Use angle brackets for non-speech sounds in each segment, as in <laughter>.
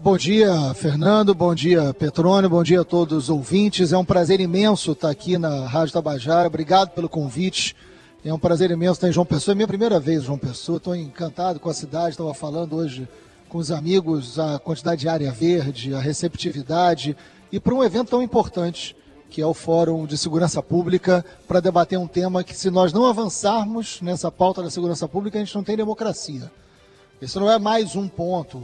Bom dia, Fernando. Bom dia, Petrônio. Bom dia a todos os ouvintes. É um prazer imenso estar aqui na Rádio Tabajara. Obrigado pelo convite. É um prazer imenso estar em João Pessoa. É minha primeira vez em João Pessoa. Estou encantado com a cidade. Estava falando hoje com os amigos a quantidade de área verde, a receptividade e para um evento tão importante que é o Fórum de Segurança Pública, para debater um tema que, se nós não avançarmos nessa pauta da segurança pública, a gente não tem democracia. Isso não é mais um ponto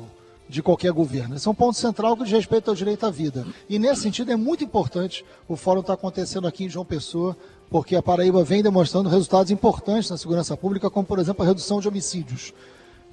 de qualquer governo. Esse é um ponto central que diz respeito ao direito à vida. E nesse sentido é muito importante o fórum estar tá acontecendo aqui em João Pessoa, porque a Paraíba vem demonstrando resultados importantes na segurança pública, como por exemplo a redução de homicídios.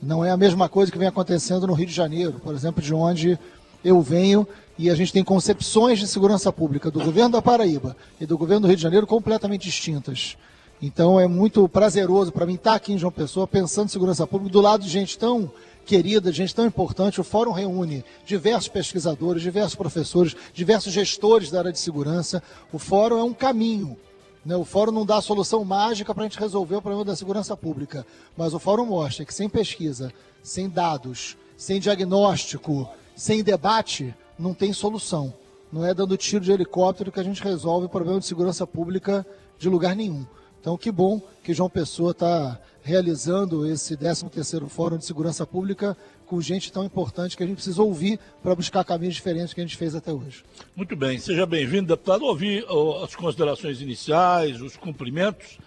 Não é a mesma coisa que vem acontecendo no Rio de Janeiro, por exemplo, de onde eu venho, e a gente tem concepções de segurança pública do governo da Paraíba e do governo do Rio de Janeiro completamente distintas. Então é muito prazeroso para mim estar aqui em João Pessoa pensando em segurança pública do lado de gente tão querida, gente tão importante. O fórum reúne diversos pesquisadores, diversos professores, diversos gestores da área de segurança. O fórum é um caminho. Né? O fórum não dá a solução mágica para a gente resolver o problema da segurança pública, mas o fórum mostra que sem pesquisa, sem dados, sem diagnóstico, sem debate, não tem solução. Não é dando tiro de helicóptero que a gente resolve o problema de segurança pública de lugar nenhum. Então, que bom que João Pessoa está realizando esse 13º Fórum de Segurança Pública com gente tão importante que a gente precisa ouvir para buscar caminhos diferentes que a gente fez até hoje. Muito bem, seja bem-vindo, deputado. Ouvi as considerações iniciais, os cumprimentos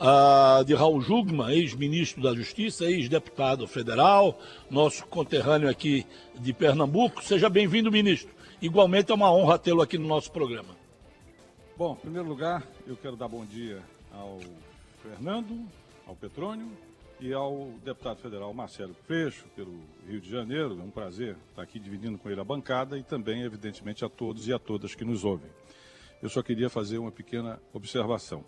uh, de Raul Jugman, ex-ministro da Justiça, ex-deputado federal, nosso conterrâneo aqui de Pernambuco. Seja bem-vindo, ministro. Igualmente é uma honra tê-lo aqui no nosso programa. Bom, em primeiro lugar, eu quero dar bom dia ao Fernando, ao Petrônio e ao deputado federal Marcelo Freixo, pelo Rio de Janeiro. É um prazer estar aqui dividindo com ele a bancada e também, evidentemente, a todos e a todas que nos ouvem. Eu só queria fazer uma pequena observação.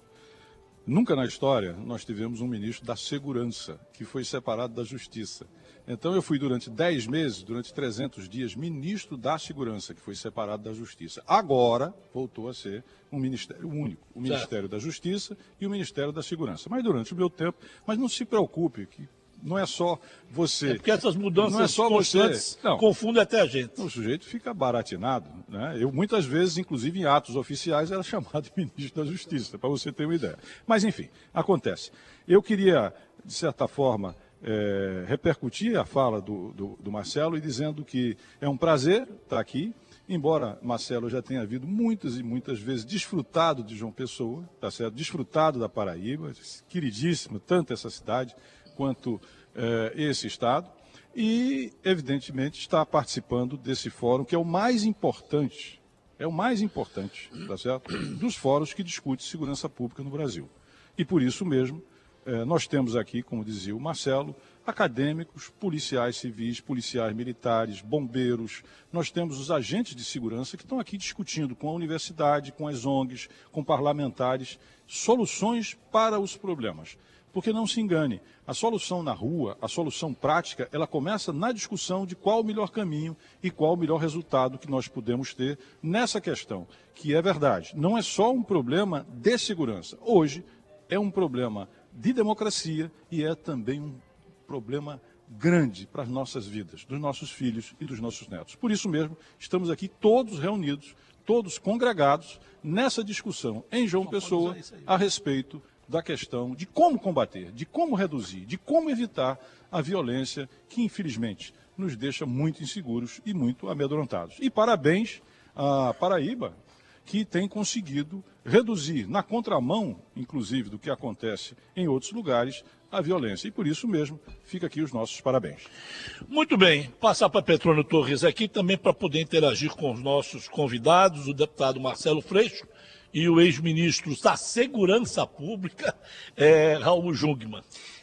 Nunca na história nós tivemos um ministro da Segurança que foi separado da Justiça. Então eu fui durante 10 meses, durante 300 dias, ministro da Segurança, que foi separado da Justiça. Agora voltou a ser um ministério único, o Ministério certo. da Justiça e o Ministério da Segurança. Mas durante o meu tempo, mas não se preocupe que não é só você. É porque essas mudanças não é só você. Não, confundem até a gente. O sujeito fica baratinado. Né? Eu, muitas vezes, inclusive em atos oficiais, era <laughs> chamado de ministro da Justiça, para você ter uma ideia. Mas, enfim, acontece. Eu queria, de certa forma, é, repercutir a fala do, do, do Marcelo e dizendo que é um prazer estar aqui. Embora Marcelo já tenha havido muitas e muitas vezes desfrutado de João Pessoa, tá certo? Desfrutado da Paraíba, queridíssimo tanto essa cidade, quanto eh, esse Estado, e, evidentemente, está participando desse fórum, que é o mais importante, é o mais importante, tá certo? <clears throat> Dos fóruns que discute segurança pública no Brasil. E por isso mesmo, eh, nós temos aqui, como dizia o Marcelo, acadêmicos, policiais civis, policiais militares, bombeiros. Nós temos os agentes de segurança que estão aqui discutindo com a universidade, com as ONGs, com parlamentares, soluções para os problemas. Porque não se engane, a solução na rua, a solução prática, ela começa na discussão de qual o melhor caminho e qual o melhor resultado que nós podemos ter nessa questão, que é verdade, não é só um problema de segurança. Hoje é um problema de democracia e é também um problema grande para as nossas vidas, dos nossos filhos e dos nossos netos. Por isso mesmo, estamos aqui todos reunidos, todos congregados nessa discussão em João Pessoa a respeito da questão de como combater, de como reduzir, de como evitar a violência que, infelizmente, nos deixa muito inseguros e muito amedrontados. E parabéns à Paraíba, que tem conseguido reduzir, na contramão, inclusive, do que acontece em outros lugares, a violência. E por isso mesmo, fica aqui os nossos parabéns. Muito bem. Passar para Petrônio Torres aqui também para poder interagir com os nossos convidados, o deputado Marcelo Freixo, e o ex-ministro da Segurança Pública, é, Raul Jungmann.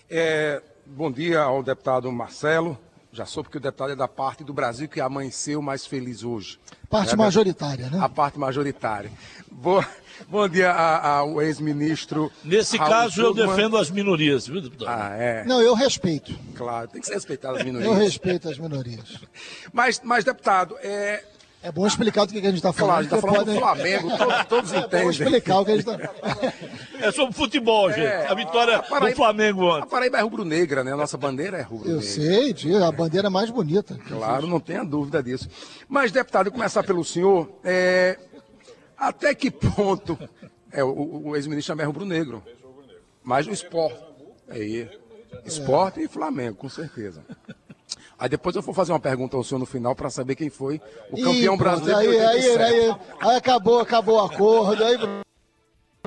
É, bom dia ao deputado Marcelo. Já soube que o deputado é da parte do Brasil que amanheceu mais feliz hoje. Parte é, majoritária, né? A parte majoritária. Boa, bom dia ao ex-ministro. Nesse Raul caso, Jungmann. eu defendo as minorias, viu, deputado? Ah, é. Não, eu respeito. Claro, tem que ser respeitado as minorias. eu respeito as minorias. <laughs> mas, mas, deputado, é, É bom explicar do que a gente está falando. Claro, a gente está falando pode... do Flamengo, todos, todos é entendem. bom explicar o que a gente está... É sobre futebol, gente. É, a vitória a Paraíba, do Flamengo ontem. A Paraíba é rubro-negra, né? A nossa bandeira é rubro-negra. Eu sei, a bandeira é mais bonita. Claro, não tenha dúvida disso. Mas, deputado, eu começar pelo senhor, é... até que ponto... É, o, o ex-ministro também é rubro-negro. Mas o esporte. Aí, esporte é. e Flamengo, com certeza. Aí depois eu vou fazer uma pergunta ao senhor no final para saber quem foi o campeão Ih, brasileiro. Aí, aí, aí, aí, acabou, acabou o acordo. Aí...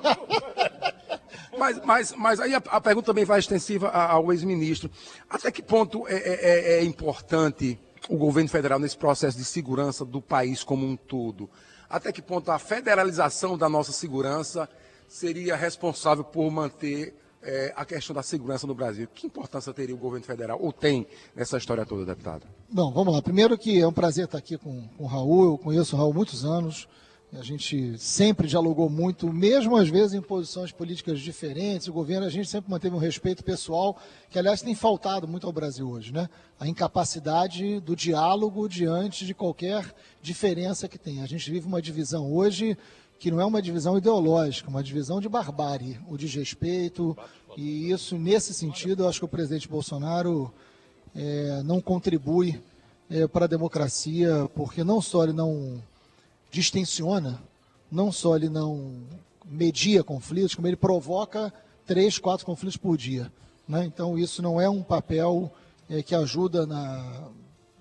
<laughs> mas, mas, mas aí a, a, pergunta também vai extensiva ao ex-ministro. Até que ponto é, é, é, é importante o governo federal nesse processo de segurança do país como um todo? Até que ponto a federalização da nossa segurança seria responsável por manter é, a questão da segurança no Brasil. Que importância teria o governo federal, ou tem nessa história toda, deputado? Bom, vamos lá. Primeiro que é um prazer estar aqui com, com o Raul. Eu conheço o Raul há muitos anos. A gente sempre dialogou muito, mesmo às vezes em posições políticas diferentes. O governo, a gente sempre manteve um respeito pessoal, que aliás tem faltado muito ao Brasil hoje, né? A incapacidade do diálogo diante de qualquer diferença que tem. A gente vive uma divisão hoje que não é uma divisão ideológica, uma divisão de barbárie, o desrespeito, e isso, nesse sentido, eu acho que o presidente Bolsonaro é, não contribui é, para a democracia, porque não só ele não distensiona, não só ele não media conflitos, como ele provoca três, quatro conflitos por dia. Né? Então, isso não é um papel é, que ajuda na,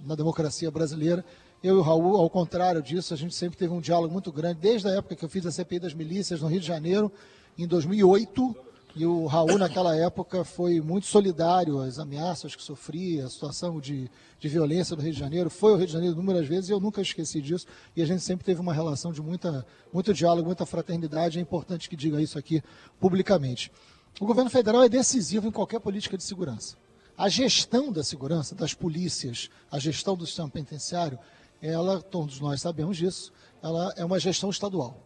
na democracia brasileira. Eu e o Raul, ao contrário disso, a gente sempre teve um diálogo muito grande, desde a época que eu fiz a CPI das milícias no Rio de Janeiro, em 2008, e o Raul, naquela época, foi muito solidário às ameaças que sofria, a situação de, de violência no Rio de Janeiro. Foi ao Rio de Janeiro inúmeras vezes e eu nunca esqueci disso. E a gente sempre teve uma relação de muita, muito diálogo, muita fraternidade. É importante que diga isso aqui publicamente. O governo federal é decisivo em qualquer política de segurança. A gestão da segurança, das polícias, a gestão do sistema penitenciário, ela, todos nós sabemos disso, ela é uma gestão estadual.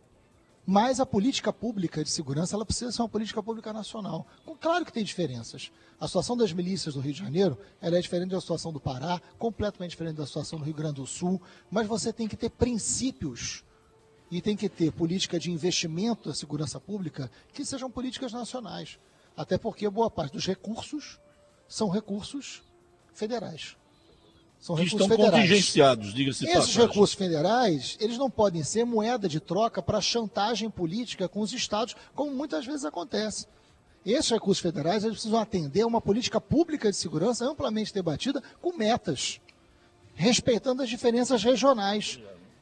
Mas a política pública de segurança, ela precisa ser uma política pública nacional. Claro que tem diferenças. A situação das milícias do Rio de Janeiro, ela é diferente da situação do Pará, completamente diferente da situação do Rio Grande do Sul, mas você tem que ter princípios e tem que ter política de investimento da segurança pública que sejam políticas nacionais. Até porque boa parte dos recursos são recursos federais. São que recursos estão federais. contingenciados, diga-se Esses passagem. recursos federais, eles não podem ser moeda de troca para chantagem política com os estados, como muitas vezes acontece. Esses recursos federais eles precisam atender a uma política pública de segurança amplamente debatida com metas, respeitando as diferenças regionais.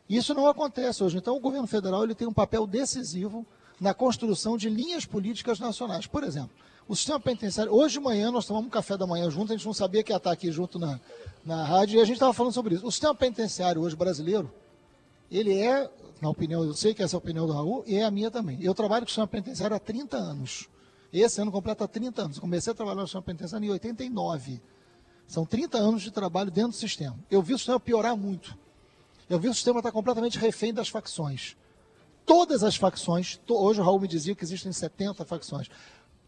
Isso não acontece hoje. Então, o governo federal ele tem um papel decisivo na construção de linhas políticas nacionais. Por exemplo, o sistema penitenciário. Hoje de manhã nós tomamos café da manhã junto, a gente não sabia que ia estar aqui junto na, na rádio e a gente estava falando sobre isso. O sistema penitenciário hoje brasileiro, ele é, na opinião, eu sei que essa é a opinião do Raul e é a minha também. Eu trabalho com o sistema penitenciário há 30 anos. Esse ano completa 30 anos. Eu comecei a trabalhar no sistema penitenciário em 89. São 30 anos de trabalho dentro do sistema. Eu vi o sistema piorar muito. Eu vi o sistema estar completamente refém das facções. Todas as facções, hoje o Raul me dizia que existem 70 facções.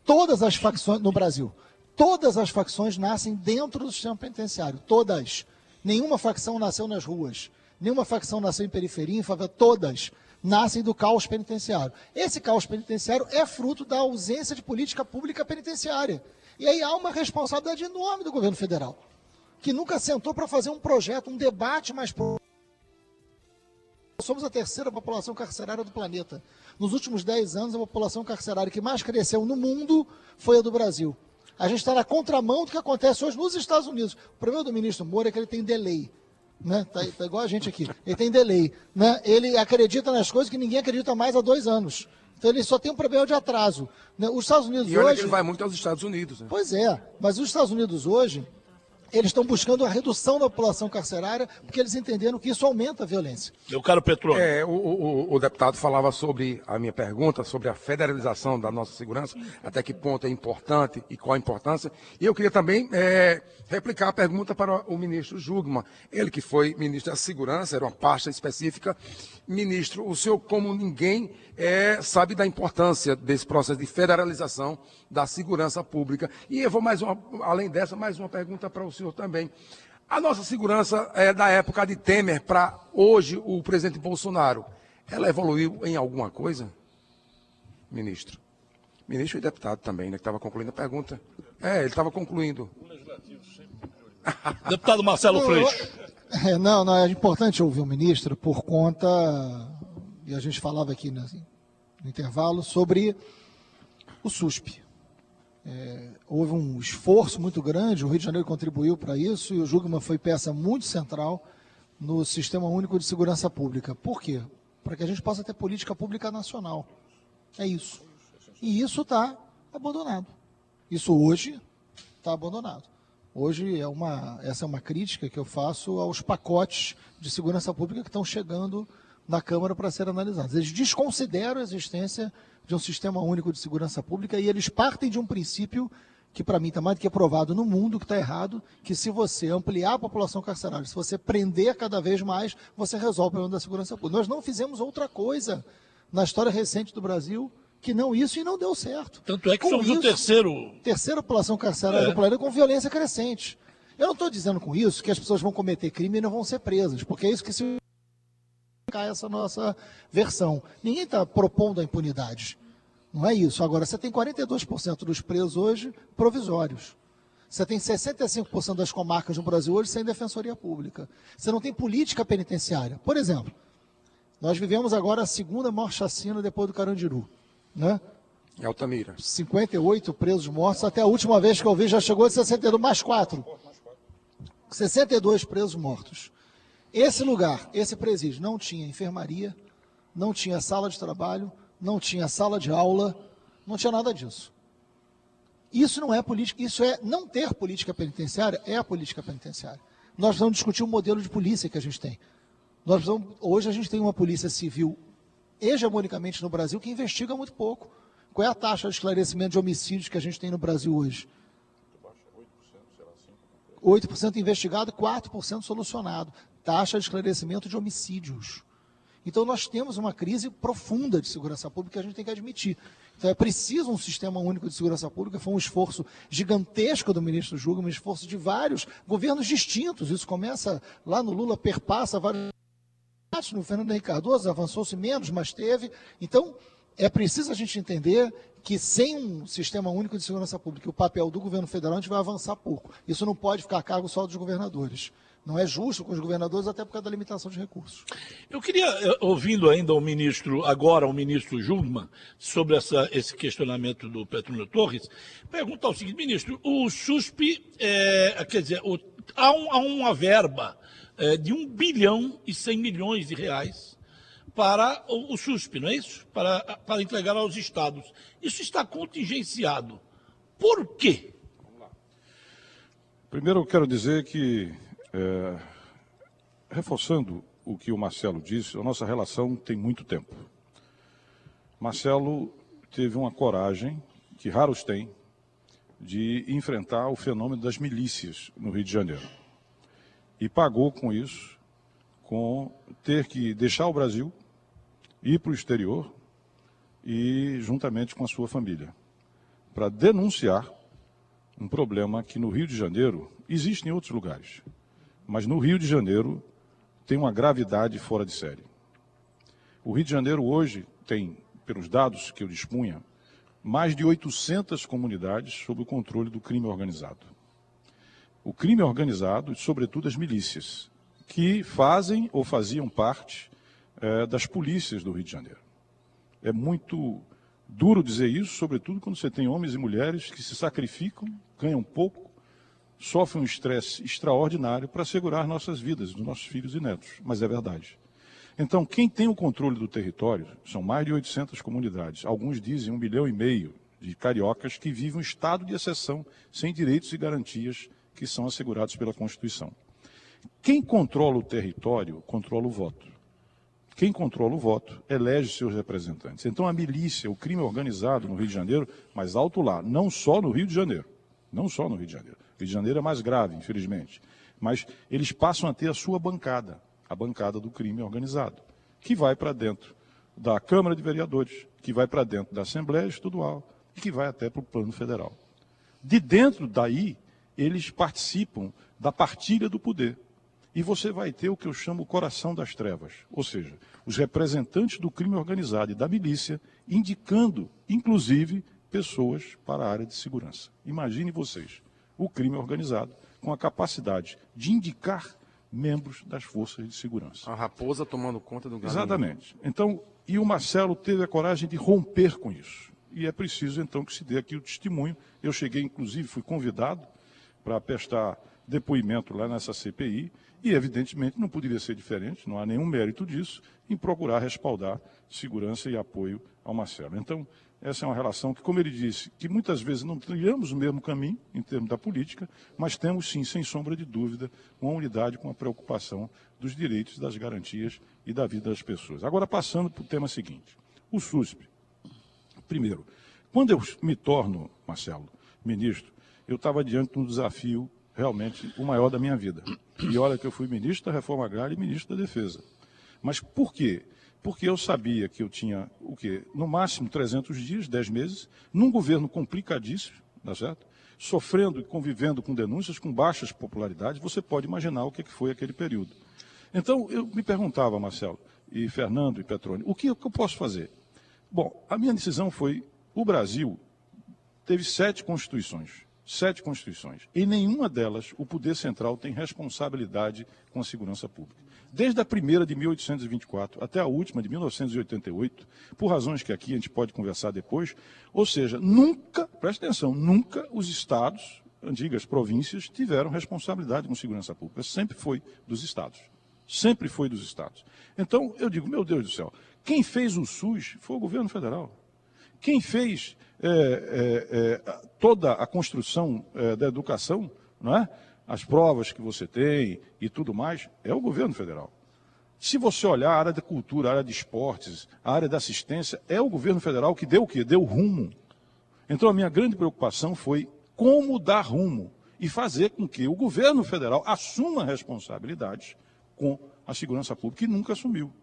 Todas as facções no Brasil Todas as facções nascem dentro do sistema penitenciário, todas. Nenhuma facção nasceu nas ruas, nenhuma facção nasceu em periferia, em favela, todas nascem do caos penitenciário. Esse caos penitenciário é fruto da ausência de política pública penitenciária. E aí há uma responsabilidade enorme do governo federal, que nunca sentou para fazer um projeto, um debate mais Somos a terceira população carcerária do planeta. Nos últimos 10 anos, a população carcerária que mais cresceu no mundo foi a do Brasil. A gente está na contramão do que acontece hoje nos Estados Unidos. O problema do ministro Moura é que ele tem delay. Né? Tá, tá igual a gente aqui. Ele tem delay. Né? Ele acredita nas coisas que ninguém acredita mais há dois anos. Então ele só tem um problema de atraso. Né? Os Estados Unidos e olha hoje. Que ele vai muito aos Estados Unidos. Né? Pois é, mas os Estados Unidos hoje eles estão buscando a redução da população carcerária porque eles entenderam que isso aumenta a violência. Eu quero petróleo. É, o, o, o, deputado falava sobre a minha pergunta, sobre a federalização da nossa segurança, até que ponto é importante e qual a importância. E eu queria também é, replicar a pergunta para o ministro Jugman. Ele que foi ministro da Segurança, era uma pasta específica. Ministro, o senhor, como ninguém, é, sabe da importância desse processo de federalização da segurança pública. E eu vou mais uma, além dessa, mais uma pergunta para o senhor também. A nossa segurança é da época de Temer para hoje o presidente Bolsonaro. Ela evoluiu em alguma coisa? Ministro. Ministro e deputado também, né? Que estava concluindo a pergunta. É, ele estava concluindo. <laughs> Deputado Marcelo Freixo. É, não, não, é importante ouvir o ministro por conta, e a gente falava aqui no, no intervalo, sobre o SUSP. É, houve um esforço muito grande, o Rio de Janeiro contribuiu para isso e o Jugman foi peça muito central no Sistema Único de Segurança Pública. Por quê? Para que a gente possa ter política pública nacional. É isso. E isso está abandonado. Isso hoje está abandonado. Hoje é uma, essa é uma crítica que eu faço aos pacotes de segurança pública que estão chegando na Câmara para ser analisados. Eles desconsideram a existência de um sistema único de segurança pública e eles partem de um princípio que para mim está mais do que aprovado no mundo, que está errado, que se você ampliar a população carcerária, se você prender cada vez mais, você resolve o problema da segurança pública. Nós não fizemos outra coisa na história recente do Brasil que não isso e não deu certo. Tanto é que com somos isso, o terceiro... Terceira população carcerária é. do planeta com violência crescente. Eu não estou dizendo com isso que as pessoas vão cometer crime e não vão ser presas, porque é isso que se essa nossa versão. Ninguém está propondo a impunidade. Não é isso. Agora, você tem 42% dos presos hoje provisórios. Você tem 65% das comarcas no Brasil hoje sem defensoria pública. Você não tem política penitenciária. Por exemplo, nós vivemos agora a segunda maior chacina depois do Carandiru. Né? Em Altamira. 58 presos mortos. Até a última vez que eu vi já chegou a 62, mais 4. 62 presos mortos. Esse lugar, esse presídio, não tinha enfermaria, não tinha sala de trabalho, não tinha sala de aula, não tinha nada disso. Isso não é política, isso é não ter política penitenciária, é a política penitenciária. Nós vamos discutir o modelo de polícia que a gente tem. Nós vamos, hoje a gente tem uma polícia civil hegemonicamente no Brasil que investiga muito pouco. Qual é a taxa de esclarecimento de homicídios que a gente tem no Brasil hoje? 8% investigado e 4% solucionado taxa de esclarecimento de homicídios. Então nós temos uma crise profunda de segurança pública que a gente tem que admitir. Então é preciso um sistema único de segurança pública, foi um esforço gigantesco do ministro Júlio, um esforço de vários governos distintos. Isso começa lá no Lula, perpassa vários no Fernando Henrique Cardoso, avançou-se menos, mas teve. Então, é preciso a gente entender que sem um sistema único de segurança pública, o papel do governo federal, a gente vai avançar pouco. Isso não pode ficar a cargo só dos governadores. Não é justo com os governadores, até por causa da limitação de recursos. Eu queria, eh, ouvindo ainda o ministro, agora o ministro Jungmann, sobre essa, esse questionamento do Petrônio Torres, perguntar o seguinte, ministro, o SUSP, é, quer dizer, o, há, um, há, uma verba é, de 1 bilhão e 100 milhões de reais para o, o SUSP, não é isso? Para, para entregar aos estados. Isso está contingenciado. Por quê? Primeiro eu quero dizer que é, reforçando o que o Marcelo disse, a nossa relação tem muito tempo. Marcelo teve uma coragem, que raros têm, de enfrentar o fenômeno das milícias no Rio de Janeiro. E pagou com isso, com ter que deixar o Brasil, ir para o exterior e juntamente com a sua família, para denunciar um problema que no Rio de Janeiro existe em outros lugares mas no Rio de Janeiro tem uma gravidade fora de série. O Rio de Janeiro hoje tem, pelos dados que eu dispunha, mais de 800 comunidades sob o controle do crime organizado. O crime organizado e, sobretudo, as milícias, que fazem ou faziam parte é, das polícias do Rio de Janeiro. É muito duro dizer isso, sobretudo quando você tem homens e mulheres que se sacrificam, ganham pouco, sofre um estresse extraordinário para assegurar nossas vidas, dos nossos filhos e netos, mas é verdade. Então, quem tem o controle do território são mais de 800 comunidades. Alguns dizem um milhão e meio de cariocas que vivem um estado de exceção, sem direitos e garantias que são assegurados pela Constituição. Quem controla o território, controla o voto. Quem controla o voto, elege seus representantes. Então, a milícia, o crime organizado no Rio de Janeiro, mas alto lá, não só no Rio de Janeiro, não só no Rio de Janeiro, Rio de Janeiro é mais grave, infelizmente. Mas eles passam a ter a sua bancada, a bancada do crime organizado, que vai para dentro da Câmara de Vereadores, que vai para dentro da Assembleia Estadual e que vai até para o plano federal. De dentro daí, eles participam da partilha do poder. E você vai ter o que eu chamo o coração das trevas, ou seja, os representantes do crime organizado e da milícia indicando, inclusive, pessoas para a área de segurança. Imagine vocês, o crime organizado com a capacidade de indicar membros das forças de segurança. A raposa tomando conta do gado. Exatamente. Então, e o Marcelo teve a coragem de romper com isso. E é preciso, então, que se dê aqui o testemunho. Eu cheguei, inclusive, fui convidado para prestar depoimento lá nessa CPI, e evidentemente não poderia ser diferente, não há nenhum mérito disso, em procurar respaldar segurança e apoio ao Marcelo. Então, essa é uma relação que, como ele disse, que muitas vezes não trilhamos o mesmo caminho em termos da política, mas temos sim, sem sombra de dúvida, uma unidade com a preocupação dos direitos, das garantias e da vida das pessoas. Agora, passando para o tema seguinte: o SUSP. Primeiro, quando eu me torno, Marcelo, ministro, eu estava diante de um desafio realmente o maior da minha vida. E olha que eu fui ministro da Reforma Agrária e ministro da Defesa. Mas por quê? Porque eu sabia que eu tinha, o quê? No máximo 300 dias, 10 meses, num governo complicadíssimo, tá certo? Sofrendo e convivendo com denúncias, com baixas popularidades, você pode imaginar o que foi aquele período. Então, eu me perguntava, Marcelo, e Fernando e Petrone, o que, o que eu posso fazer? Bom, a minha decisão foi, o Brasil teve sete constituições sete constituições. Em nenhuma delas o poder central tem responsabilidade com a segurança pública. Desde a primeira de 1824 até a última de 1988, por razões que aqui a gente pode conversar depois, ou seja, nunca, preste atenção, nunca os estados, antigas províncias, tiveram responsabilidade com segurança pública. Sempre foi dos estados. Sempre foi dos estados. Então, eu digo, meu Deus do céu, quem fez o SUS foi o governo federal. Quem fez é, é, é, toda a construção é, da educação, não é? As provas que você tem e tudo mais, é o governo federal. Se você olhar a área da cultura, a área de esportes, a área da assistência, é o governo federal que deu o quê? Deu rumo. Então a minha grande preocupação foi como dar rumo e fazer com que o governo federal assuma responsabilidades com a segurança pública, que nunca assumiu.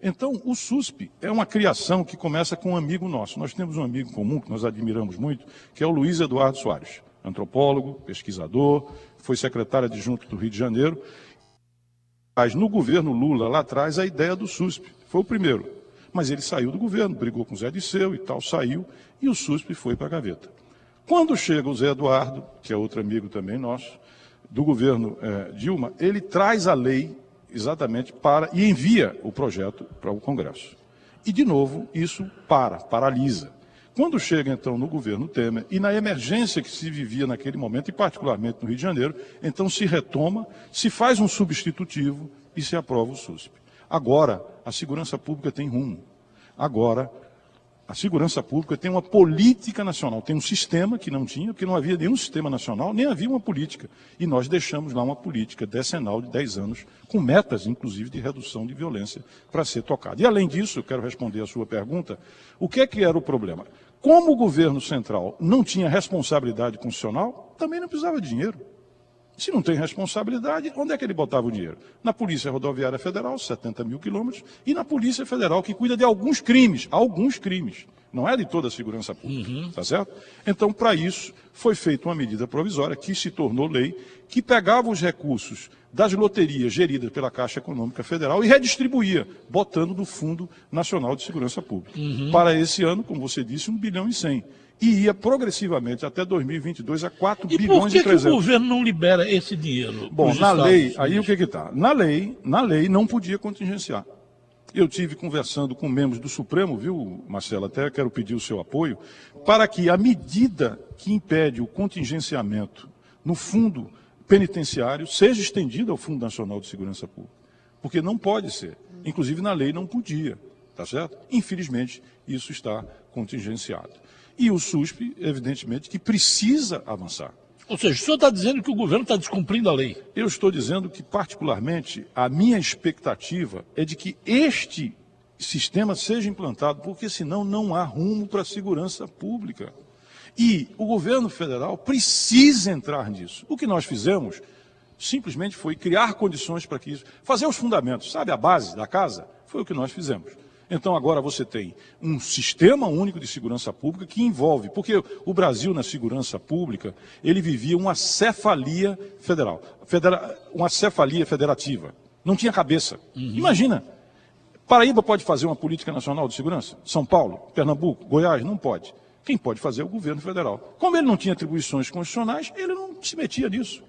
Então, o SUSP é uma criação que começa com um amigo nosso. Nós temos um amigo comum que nós admiramos muito, que é o Luiz Eduardo Soares, antropólogo, pesquisador, foi secretário adjunto do Rio de Janeiro. Mas no governo Lula, lá atrás, a ideia do SUSP foi o primeiro. Mas ele saiu do governo, brigou com o Zé Disseu e tal, saiu, e o SUSP foi para a gaveta. Quando chega o Zé Eduardo, que é outro amigo também nosso, do governo eh, Dilma, ele traz a lei exatamente para e envia o projeto para o Congresso. E, de novo, isso para, paralisa. Quando chega, então, no governo Temer, e na emergência que se vivia naquele momento, e particularmente no Rio de Janeiro, então se retoma, se faz um substitutivo e se aprova o SUSP. Agora, a segurança pública tem rumo. Agora, a segurança pública tem uma política nacional, tem um sistema que não tinha, porque não havia nenhum sistema nacional, nem havia uma política. E nós deixamos lá uma política decenal de 10 anos, com metas, inclusive, de redução de violência para ser tocada. E além disso, eu quero responder a sua pergunta, o que é que era o problema? Como o governo central não tinha responsabilidade constitucional, também não precisava de dinheiro. Se não tem responsabilidade, onde é que ele botava o dinheiro? Na Polícia Rodoviária Federal, 70 mil quilômetros, e na Polícia Federal, que cuida de alguns crimes, alguns crimes. Não é de toda a segurança pública, uhum. tá certo? Então, para isso, foi feita uma medida provisória que se tornou lei, que pegava os recursos das loterias geridas pela Caixa Econômica Federal e redistribuía, botando do Fundo Nacional de Segurança Pública. Uhum. Para esse ano, como você disse, 1 bilhão e 100 e ia progressivamente até 2022 a 4 e bilhões e 300. Por que o governo não libera esse dinheiro? Bom, na lei, aí o que que está? Na lei, na lei não podia contingenciar. Eu tive conversando com membros do Supremo, viu, Marcelo, até quero pedir o seu apoio, para que a medida que impede o contingenciamento no fundo penitenciário seja estendida ao Fundo Nacional de Segurança Pública. Porque não pode ser. Inclusive na lei não podia, tá certo? Infelizmente, isso está contingenciado. E o SUSP, evidentemente, que precisa avançar. Ou seja, o senhor está dizendo que o governo está descumprindo a lei? Eu estou dizendo que, particularmente, a minha expectativa é de que este sistema seja implantado, porque senão não há rumo para a segurança pública. E o governo federal precisa entrar nisso. O que nós fizemos simplesmente foi criar condições para que isso, fazer os fundamentos, sabe, a base da casa, foi o que nós fizemos. Então agora você tem um sistema único de segurança pública que envolve, porque o Brasil na segurança pública, ele vivia uma cefalia federal, federa, uma cefalia federativa. Não tinha cabeça. Uhum. Imagina. Paraíba pode fazer uma política nacional de segurança? São Paulo, Pernambuco, Goiás? Não pode. Quem pode fazer é o governo federal. Como ele não tinha atribuições constitucionais, ele não se metia nisso.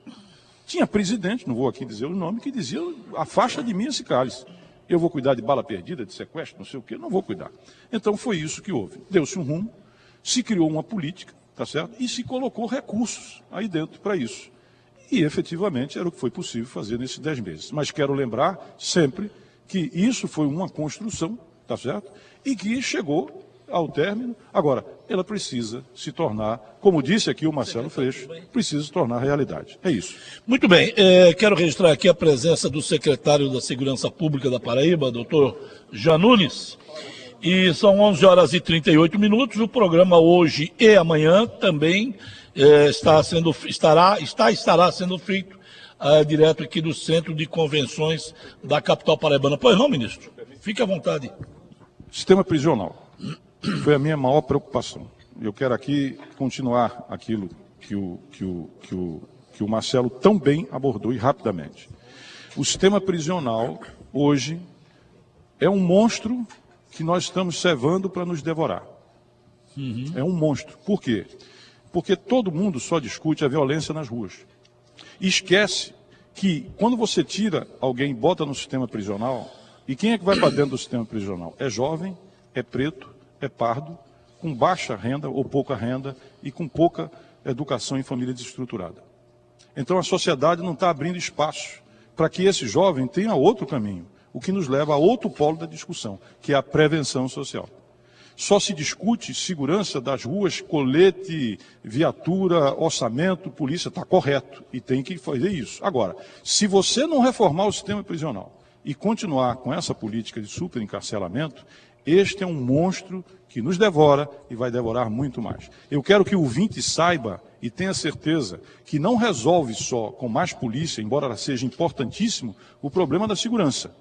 Tinha presidente, não vou aqui dizer o nome, que dizia: afasta de mim esse cálice. Eu vou cuidar de bala perdida, de sequestro, não sei o quê, não vou cuidar. Então foi isso que houve. Deu-se um rumo, se criou uma política, tá certo? E se colocou recursos aí dentro para isso. E efetivamente era o que foi possível fazer nesses dez meses. Mas quero lembrar sempre que isso foi uma construção, tá certo? E que chegou ao término. Agora, ela precisa se tornar, como disse aqui o Marcelo Freixo, precisa se tornar realidade. É isso. Muito bem. É, quero registrar aqui a presença do secretário da Segurança Pública da Paraíba, doutor Janunes. E são 11 horas e 38 minutos. O programa hoje e amanhã também é, está sendo, estará, está, estará sendo feito é, direto aqui do Centro de Convenções da capital paraibana. Pois não, ministro? Fique à vontade. Sistema prisional foi a minha maior preocupação. Eu quero aqui continuar aquilo que o, que o, que o, que o Marcelo tão bem abordou e rapidamente. O sistema prisional, hoje, é um monstro que nós estamos cevando para nos devorar. Uhum. É um monstro. Por quê? Porque todo mundo só discute a violência nas ruas. E esquece que quando você tira alguém e bota no sistema prisional, e quem é que vai para dentro do sistema prisional? É jovem, é preto, é pardo, com baixa renda ou pouca renda e com pouca educação em família desestruturada. Então a sociedade não está abrindo espaço para que esse jovem tenha outro caminho, o que nos leva a outro polo da discussão, que é a prevenção social. Só se discute segurança das ruas, colete, viatura, orçamento, polícia, está correto e tem que fazer isso. Agora, se você não reformar o sistema prisional e continuar com essa política de superencarcelamento, este é um monstro que nos devora e vai devorar muito mais. Eu quero que o ouvinte saiba e tenha certeza que não resolve só com mais polícia, embora seja importantíssimo, o problema da segurança.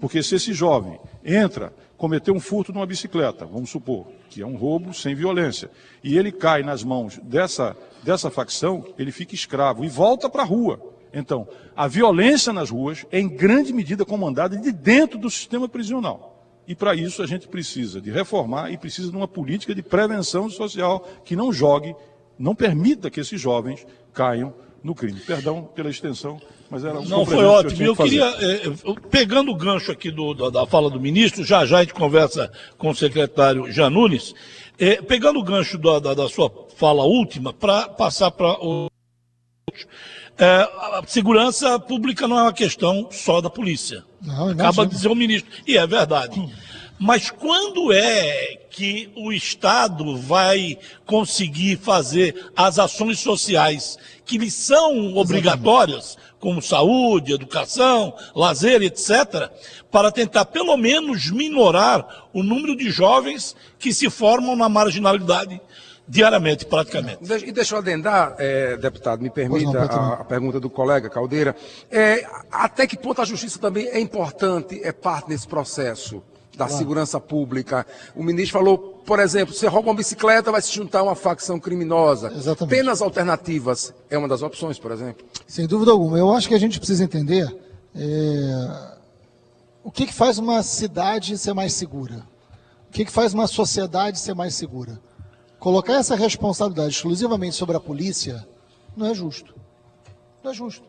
Porque se esse jovem entra, cometeu um furto numa bicicleta, vamos supor, que é um roubo sem violência, e ele cai nas mãos dessa, dessa facção, ele fica escravo e volta para a rua. Então, a violência nas ruas é em grande medida comandada de dentro do sistema prisional. E para isso a gente precisa de reformar e precisa de uma política de prevenção social que não jogue, não permita que esses jovens caiam no crime. Perdão pela extensão, mas era um Não, foi ótimo. Que eu, eu queria, é, pegando o gancho aqui do, da, da, fala do ministro, já já a gente conversa com o secretário Janunes, é, pegando o gancho da, da, da sua fala última, para passar para o. É, a segurança pública não é uma questão só da polícia. Não, Acaba de dizer o ministro. E é verdade. Mas quando é que o Estado vai conseguir fazer as ações sociais que lhe são obrigatórias, como saúde, educação, lazer, etc., para tentar pelo menos minorar o número de jovens que se formam na marginalidade diariamente, praticamente. E deixa eu adendar, é, deputado, me permita não, a, a, pergunta do colega Caldeira. É, até que ponto a justiça também é importante, é parte desse processo da claro. segurança pública? O ministro falou, por exemplo, você rouba uma bicicleta, vai se juntar a uma facção criminosa. Exatamente. Penas alternativas é uma das opções, por exemplo? Sem dúvida alguma. Eu acho que a gente precisa entender é, o que, que faz uma cidade ser mais segura. O que, que faz uma sociedade ser mais segura? Colocar essa responsabilidade exclusivamente sobre a polícia não é justo. Não é justo.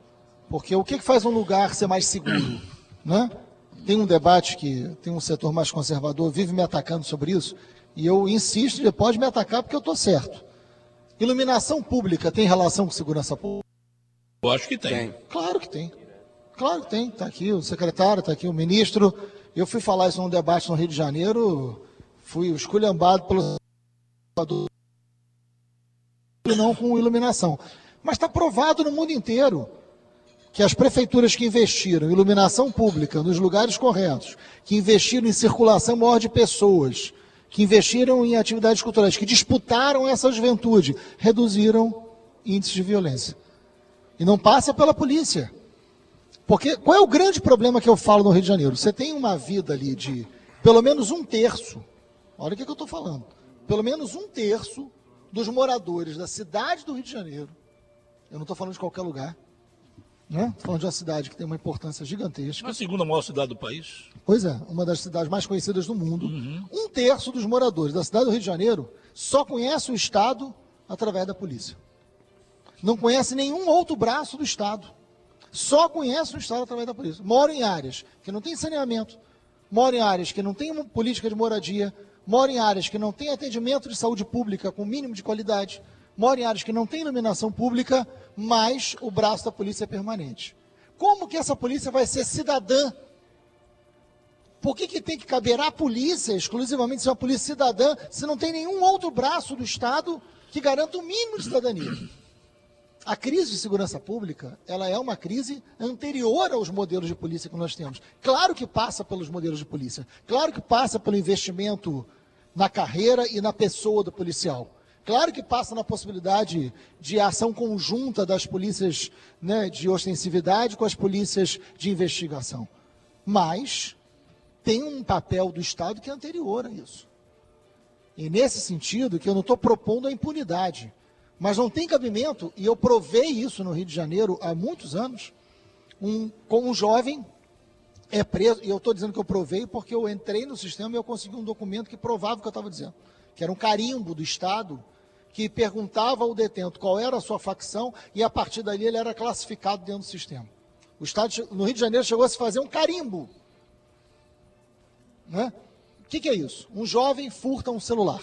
Porque o que faz um lugar ser mais seguro? Né? Tem um debate que tem um setor mais conservador, vive me atacando sobre isso, e eu insisto, ele pode me atacar porque eu estou certo. Iluminação pública tem relação com segurança pública? Eu acho que tem. tem. Claro que tem. Claro que tem. Está aqui o secretário, está aqui o ministro. Eu fui falar isso num debate no Rio de Janeiro, fui esculhambado pelo e não com iluminação. Mas está provado no mundo inteiro que as prefeituras que investiram em iluminação pública nos lugares corretos, que investiram em circulação maior de pessoas, que investiram em atividades culturais, que disputaram essa juventude, reduziram índices de violência. E não passa pela polícia. Porque qual é o grande problema que eu falo no Rio de Janeiro? Você tem uma vida ali de pelo menos um terço, olha o que, que eu estou falando, pelo menos um terço dos moradores da cidade do Rio de Janeiro, eu não estou falando de qualquer lugar, né? Estou falando de uma cidade que tem uma importância gigantesca. A segunda maior cidade do país. Pois é, uma das cidades mais conhecidas do mundo. Uhum. Um terço dos moradores da cidade do Rio de Janeiro só conhece o Estado através da polícia. Não conhece nenhum outro braço do Estado. Só conhece o Estado através da polícia. Moram em áreas que não têm saneamento, moram em áreas que não têm uma política de moradia, moram em áreas que não têm atendimento de saúde pública com mínimo de qualidade, moram em áreas que não têm iluminação pública, mas o braço da polícia é permanente. Como que essa polícia vai ser cidadã? Por que, que tem que caber à polícia, exclusivamente ser uma polícia cidadã, se não tem nenhum outro braço do Estado que garanta o mínimo de cidadania? A crise de segurança pública, ela é uma crise anterior aos modelos de polícia que nós temos. Claro que passa pelos modelos de polícia. Claro que passa pelo investimento na carreira e na pessoa do policial. Claro que passa na possibilidade de ação conjunta das polícias né, de ostensividade com as polícias de investigação. Mas tem um papel do Estado que é anterior a isso. E nesse sentido que eu não estou propondo a impunidade. Mas não tem cabimento, e eu provei isso no Rio de Janeiro há muitos anos, um, com um jovem é preso, e eu estou dizendo que eu provei porque eu entrei no sistema e eu consegui um documento que provava o que eu estava dizendo, que era um carimbo do Estado que perguntava ao detento qual era a sua facção e a partir dali ele era classificado dentro do sistema. O Estado no Rio de Janeiro chegou a se fazer um carimbo. Né? O que, que é isso? Um jovem furta um celular.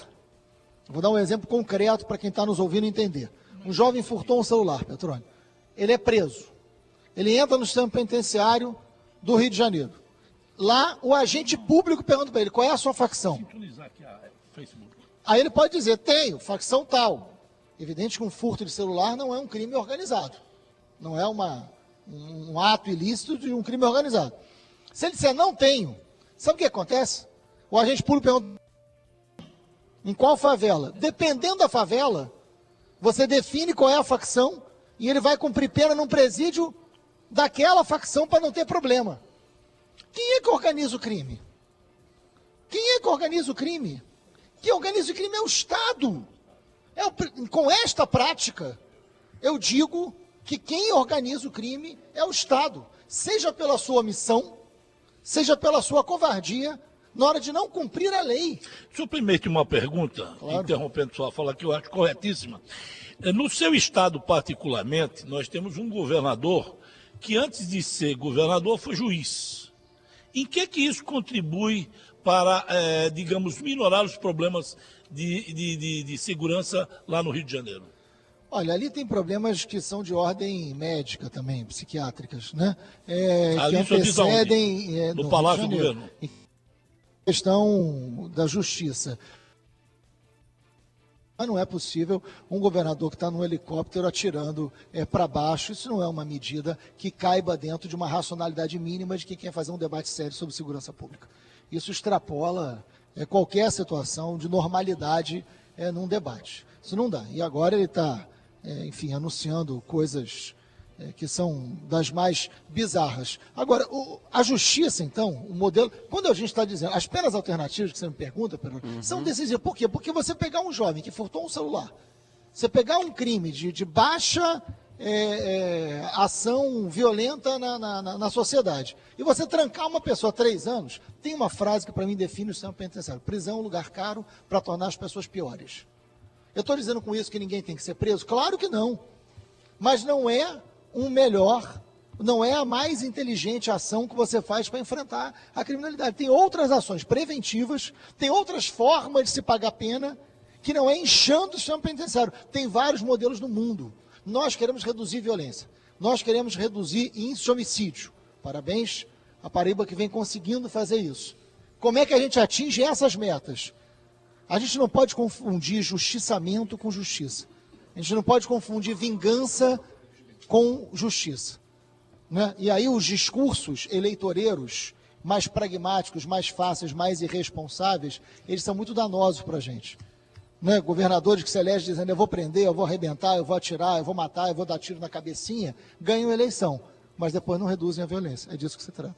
Vou dar um exemplo concreto para quem está nos ouvindo entender. Um jovem furtou um celular, Petrônio. Ele é preso. Ele entra no sistema penitenciário do Rio de Janeiro. Lá, o agente público pergunta para ele qual é a sua facção. Aí ele pode dizer, tenho, facção tal. Evidente que um furto de celular não é um crime organizado. Não é uma, um ato ilícito de um crime organizado. Se ele disser, não tenho, sabe o que acontece? O agente público pergunta, em qual favela? Dependendo da favela, você define qual é a facção e ele vai cumprir pena num presídio daquela facção para não ter problema. Quem é que organiza o crime? Quem é que organiza o crime? Quem organiza o crime é o Estado. É o, com esta prática, eu digo que quem organiza o crime é o Estado, seja pela sua missão, seja pela sua covardia, na hora de não cumprir a lei. Suplemente uma pergunta, claro. interrompendo sua fala, que eu acho corretíssima. É, no seu estado, particularmente, nós temos um governador que, antes de ser governador, foi juiz. Em que que isso contribui para, é, digamos, minorar os problemas de, de, de, de segurança lá no Rio de Janeiro? Olha, ali tem problemas que são de ordem médica também, psiquiátricas, né? É, ali que antecedem... É, no, no Palácio do Governo questão da justiça. Mas não é possível um governador que está num helicóptero atirando é, para baixo. Isso não é uma medida que caiba dentro de uma racionalidade mínima de quem quer fazer um debate sério sobre segurança pública. Isso extrapola é, qualquer situação de normalidade é, num debate. Isso não dá. E agora ele está, é, enfim, anunciando coisas é, que são das mais bizarras. Agora, o, a justiça, então, o modelo. Quando a gente está dizendo, as penas alternativas que você me pergunta, Pedro, uhum. são decisivas. Por quê? Porque você pegar um jovem que furtou um celular, você pegar um crime de, de baixa é, é, ação violenta na, na, na, sociedade, e você trancar uma pessoa três anos, tem uma frase que para mim define o sistema penitenciário: prisão é um lugar caro para tornar as pessoas piores. Eu estou dizendo com isso que ninguém tem que ser preso? Claro que não. Mas não é um melhor, não é a mais inteligente ação que você faz para enfrentar a criminalidade. Tem outras ações preventivas, tem outras formas de se pagar pena, que não é inchando o sistema penitenciário. Tem vários modelos no mundo. Nós queremos reduzir violência. Nós queremos reduzir índice de homicídio. Parabéns a Paraíba que vem conseguindo fazer isso. Como é que a gente atinge essas metas? A gente não pode confundir justiçamento com justiça. A gente não pode confundir vingança com justiça. Né? E aí os discursos eleitoreiros mais pragmáticos, mais fáceis, mais irresponsáveis, eles são muito danosos para a gente. Né? Governadores que se elegem dizendo eu vou prender, eu vou arrebentar, eu vou atirar, eu vou matar, eu vou dar tiro na cabecinha, ganham eleição. Mas depois não reduzem a violência. É disso que se trata.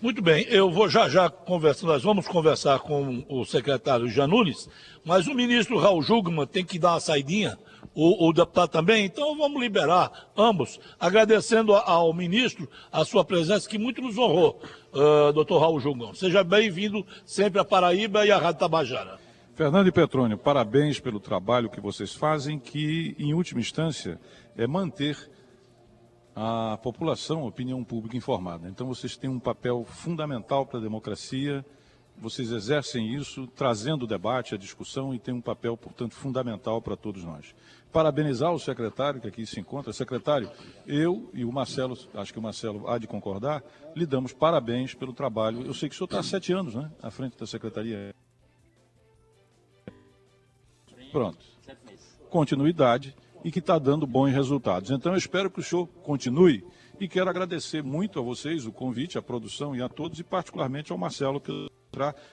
Muito bem, eu vou já já conversar, nós vamos conversar com o secretário Janunes, mas o ministro Raul Jugman tem que dar uma saidinha, o, o deputado também, então vamos liberar ambos, agradecendo ao ministro a sua presença, que muito nos honrou, uh, doutor Raul Jugman. Seja bem-vindo sempre a Paraíba e à Rádio Tabajara. Fernando e Petrônio, parabéns pelo trabalho que vocês fazem, que, em última instância, é manter a população, a opinião pública informada. Então, vocês têm um papel fundamental para a democracia, vocês exercem isso, trazendo o debate, a discussão, e têm um papel, portanto, fundamental para todos nós. Parabenizar o secretário que aqui se encontra. Secretário, eu e o Marcelo, acho que o Marcelo há de concordar, lhe damos parabéns pelo trabalho. Eu sei que o senhor está há sete anos né, à frente da secretaria. Pronto. Continuidade e que está dando bons resultados. Então eu espero que o show continue e quero agradecer muito a vocês o convite, a produção e a todos, e particularmente ao Marcelo que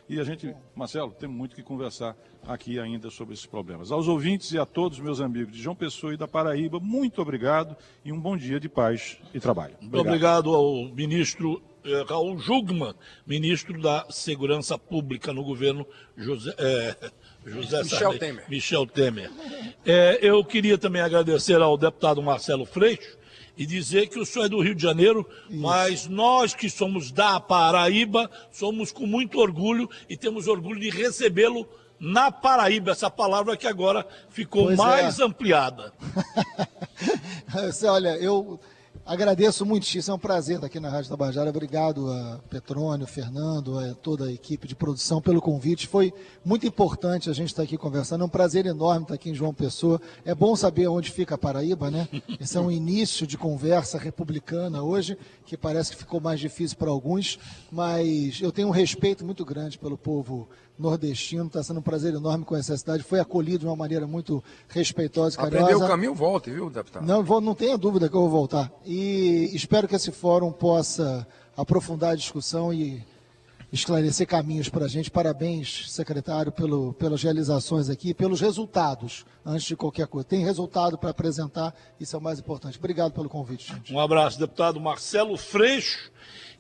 e a gente, Marcelo, temos muito que conversar aqui ainda sobre esses problemas. Aos ouvintes e a todos meus amigos de João Pessoa e da Paraíba, muito obrigado e um bom dia de paz e trabalho. Obrigado, obrigado ao ministro eh, Raul Jugman, ministro da Segurança Pública no governo José, eh, <laughs> José Michel Sarney, Temer. Michel Temer. É, eu queria também agradecer ao deputado Marcelo Freixo e dizer que o senhor é do Rio de Janeiro, Isso. mas nós que somos da Paraíba, somos com muito orgulho e temos orgulho de recebê-lo na Paraíba, essa palavra que agora ficou pois mais é. ampliada. <laughs> Olha, eu Agradeço muitíssimo, é um prazer estar aqui na Rádio Tabajara. Obrigado a Petrônio, Fernando, a toda a equipe de produção pelo convite. Foi muito importante a gente estar aqui conversando. É um prazer enorme estar aqui em João Pessoa. É bom saber onde fica a Paraíba, né? Esse é um início de conversa republicana hoje, que parece que ficou mais difícil para alguns, mas eu tenho um respeito muito grande pelo povo nordestino. Está sendo um prazer enorme conhecer a cidade. Foi acolhido de uma maneira muito respeitosa e carinhosa. Aprendeu o caminho, volte, viu, deputado? Não, vou, não tenha dúvida que eu vou voltar. E espero que esse fórum possa aprofundar a discussão e esclarecer caminhos para a gente. Parabéns, secretário, pelo, pelas realizações aqui, pelos resultados, antes de qualquer coisa. Tem resultado para apresentar, isso é o mais importante. Obrigado pelo convite, gente. Um abraço, deputado Marcelo Freixo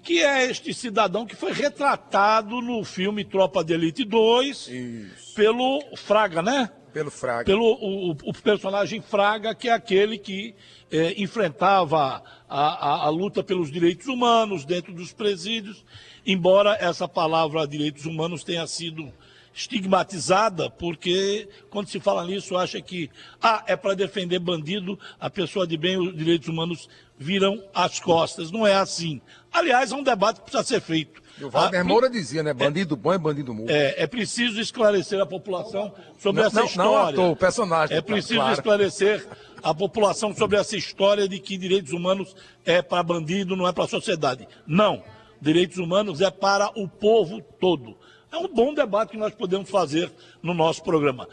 que é este cidadão que foi retratado no filme Tropa de Elite 2 Isso. pelo Fraga, né? Pelo Fraga. Pelo o, o personagem Fraga, que é aquele que é, enfrentava a, a, a, luta pelos direitos humanos dentro dos presídios, embora essa palavra direitos humanos tenha sido estigmatizada, porque quando se fala nisso, acha que ah, é para defender bandido, a pessoa de bem, os direitos humanos viram as costas. Não é assim. Aliás, é um debate que precisa ser feito. o Wagner ah, Moura dizia, né? Bandido é, bom é bandido morto. É, é preciso esclarecer a população sobre não, essa não, história. Não, o personagem. É preciso claro. esclarecer a população sobre essa história de que direitos humanos é para bandido, não é para a sociedade. Não. Direitos humanos é para o povo todo. É um bom debate que nós podemos fazer no nosso programa.